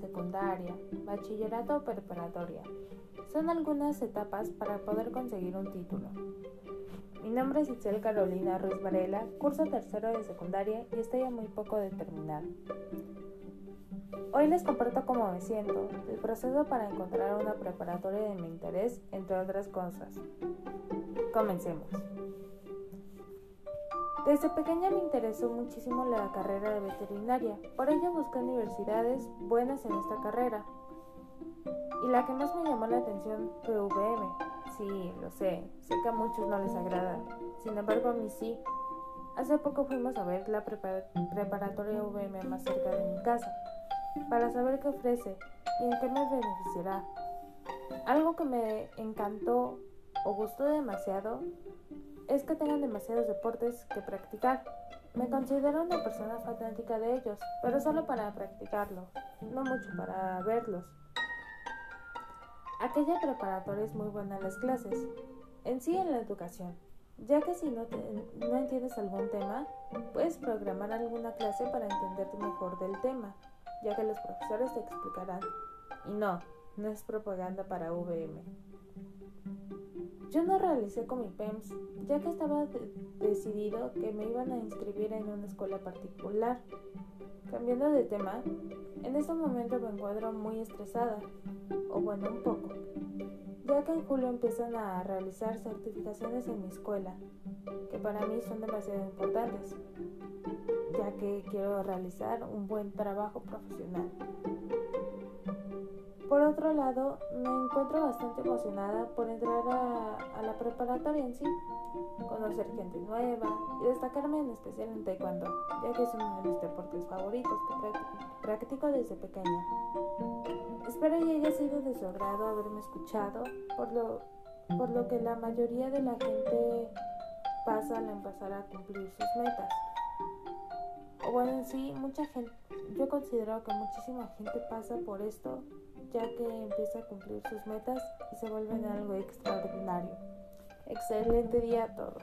secundaria, bachillerato o preparatoria. Son algunas etapas para poder conseguir un título. Mi nombre es Itzel Carolina Ruiz Varela, curso tercero de secundaria y estoy a muy poco de terminar. Hoy les comparto cómo me siento, el proceso para encontrar una preparatoria de mi interés, entre otras cosas. Comencemos. Desde pequeña me interesó muchísimo la carrera de veterinaria, por ello busqué universidades buenas en esta carrera. Y la que más me llamó la atención fue UVM. Sí, lo sé, sé que a muchos no les agrada, sin embargo a mí sí. Hace poco fuimos a ver la preparatoria UVM más cerca de mi casa para saber qué ofrece y en qué me beneficiará. Algo que me encantó o gustó demasiado es que tengan demasiados deportes que practicar. Me considero una persona fanática de ellos, pero solo para practicarlo, no mucho para verlos. Aquella preparatoria es muy buena en las clases, en sí en la educación, ya que si no, no entiendes algún tema, puedes programar alguna clase para entenderte mejor del tema ya que los profesores te explicarán. Y no, no es propaganda para VM. Yo no realicé con mi PEMS, ya que estaba decidido que me iban a inscribir en una escuela particular. Cambiando de tema, en este momento me encuentro muy estresada, o bueno, un poco, ya que en julio empiezan a realizar certificaciones en mi escuela, que para mí son demasiado importantes, ya que quiero realizar un buen trabajo profesional. Por otro lado, me encuentro bastante emocionada por entrar a, la preparatoria en sí, conocer gente nueva y destacarme en especial en taekwondo, ya que es uno de mis deportes favoritos que practico desde pequeña. Espero y haya sido de su agrado haberme escuchado, por lo, por lo que la mayoría de la gente pasa al empezar a cumplir sus metas. Bueno, en sí, mucha gente, yo considero que muchísima gente pasa por esto, ya que empieza a cumplir sus metas y se vuelven algo extraordinario. Excelente día a todos.